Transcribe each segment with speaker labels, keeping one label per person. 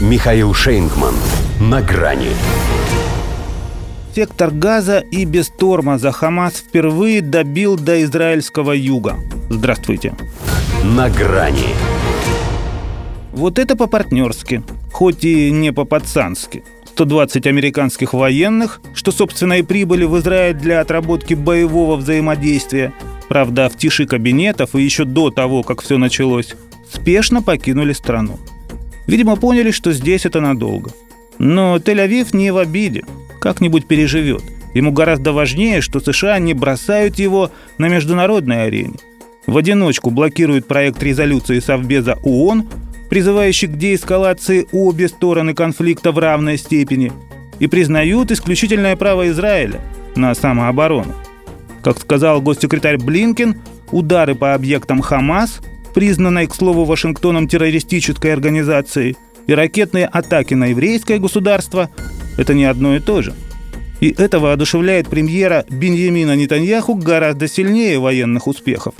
Speaker 1: Михаил Шейнгман. На грани.
Speaker 2: Сектор газа и без тормоза Хамас впервые добил до израильского юга. Здравствуйте.
Speaker 1: На грани.
Speaker 2: Вот это по-партнерски, хоть и не по-пацански. 120 американских военных, что, собственно, и прибыли в Израиль для отработки боевого взаимодействия, правда, в тиши кабинетов и еще до того, как все началось, спешно покинули страну. Видимо, поняли, что здесь это надолго. Но Тель-Авив не в обиде, как-нибудь переживет. Ему гораздо важнее, что США не бросают его на международной арене. В одиночку блокируют проект резолюции Совбеза ООН призывающий к деэскалации обе стороны конфликта в равной степени, и признают исключительное право Израиля на самооборону. Как сказал госсекретарь Блинкен, удары по объектам Хамас, признанной, к слову, Вашингтоном террористической организацией, и ракетные атаки на еврейское государство – это не одно и то же. И это воодушевляет премьера Беньямина Нетаньяху гораздо сильнее военных успехов.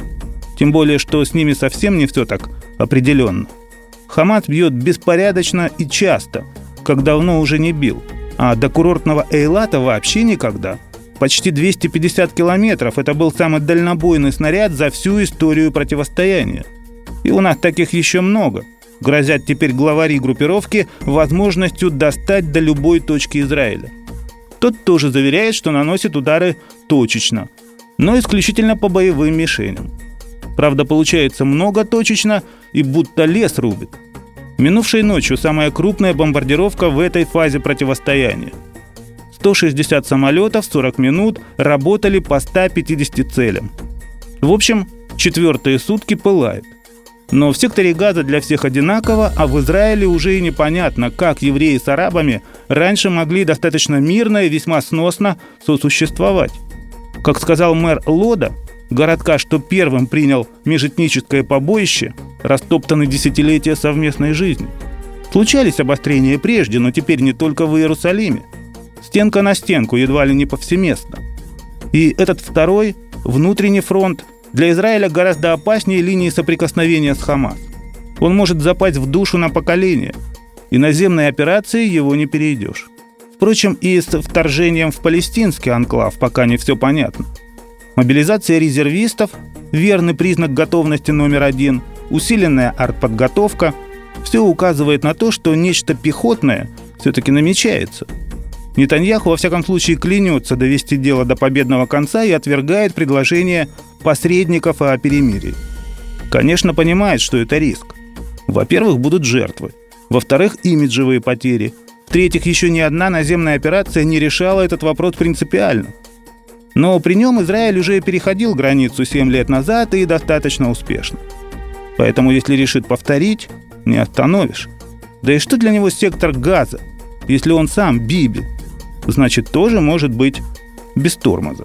Speaker 2: Тем более, что с ними совсем не все так определенно. Хамас бьет беспорядочно и часто, как давно уже не бил. А до курортного Эйлата вообще никогда. Почти 250 километров – это был самый дальнобойный снаряд за всю историю противостояния. И у нас таких еще много. Грозят теперь главари группировки возможностью достать до любой точки Израиля. Тот тоже заверяет, что наносит удары точечно, но исключительно по боевым мишеням. Правда, получается много точечно и будто лес рубит. Минувшей ночью самая крупная бомбардировка в этой фазе противостояния. 160 самолетов 40 минут работали по 150 целям. В общем, четвертые сутки пылает. Но в секторе Газа для всех одинаково, а в Израиле уже и непонятно, как евреи с арабами раньше могли достаточно мирно и весьма сносно сосуществовать. Как сказал мэр Лода, городка, что первым принял межэтническое побоище, растоптаны десятилетия совместной жизни. Случались обострения прежде, но теперь не только в Иерусалиме. Стенка на стенку, едва ли не повсеместно. И этот второй, внутренний фронт, для Израиля гораздо опаснее линии соприкосновения с Хамас. Он может запасть в душу на поколение, и наземной операции его не перейдешь. Впрочем, и с вторжением в палестинский анклав пока не все понятно – Мобилизация резервистов – верный признак готовности номер один, усиленная артподготовка – все указывает на то, что нечто пехотное все-таки намечается. Нетаньяху, во всяком случае, клянется довести дело до победного конца и отвергает предложение посредников о перемирии. Конечно, понимает, что это риск. Во-первых, будут жертвы. Во-вторых, имиджевые потери. В-третьих, еще ни одна наземная операция не решала этот вопрос принципиально – но при нем Израиль уже переходил границу 7 лет назад и достаточно успешно. Поэтому если решит повторить, не остановишь. Да и что для него сектор газа, если он сам Биби? Значит, тоже может быть без тормоза.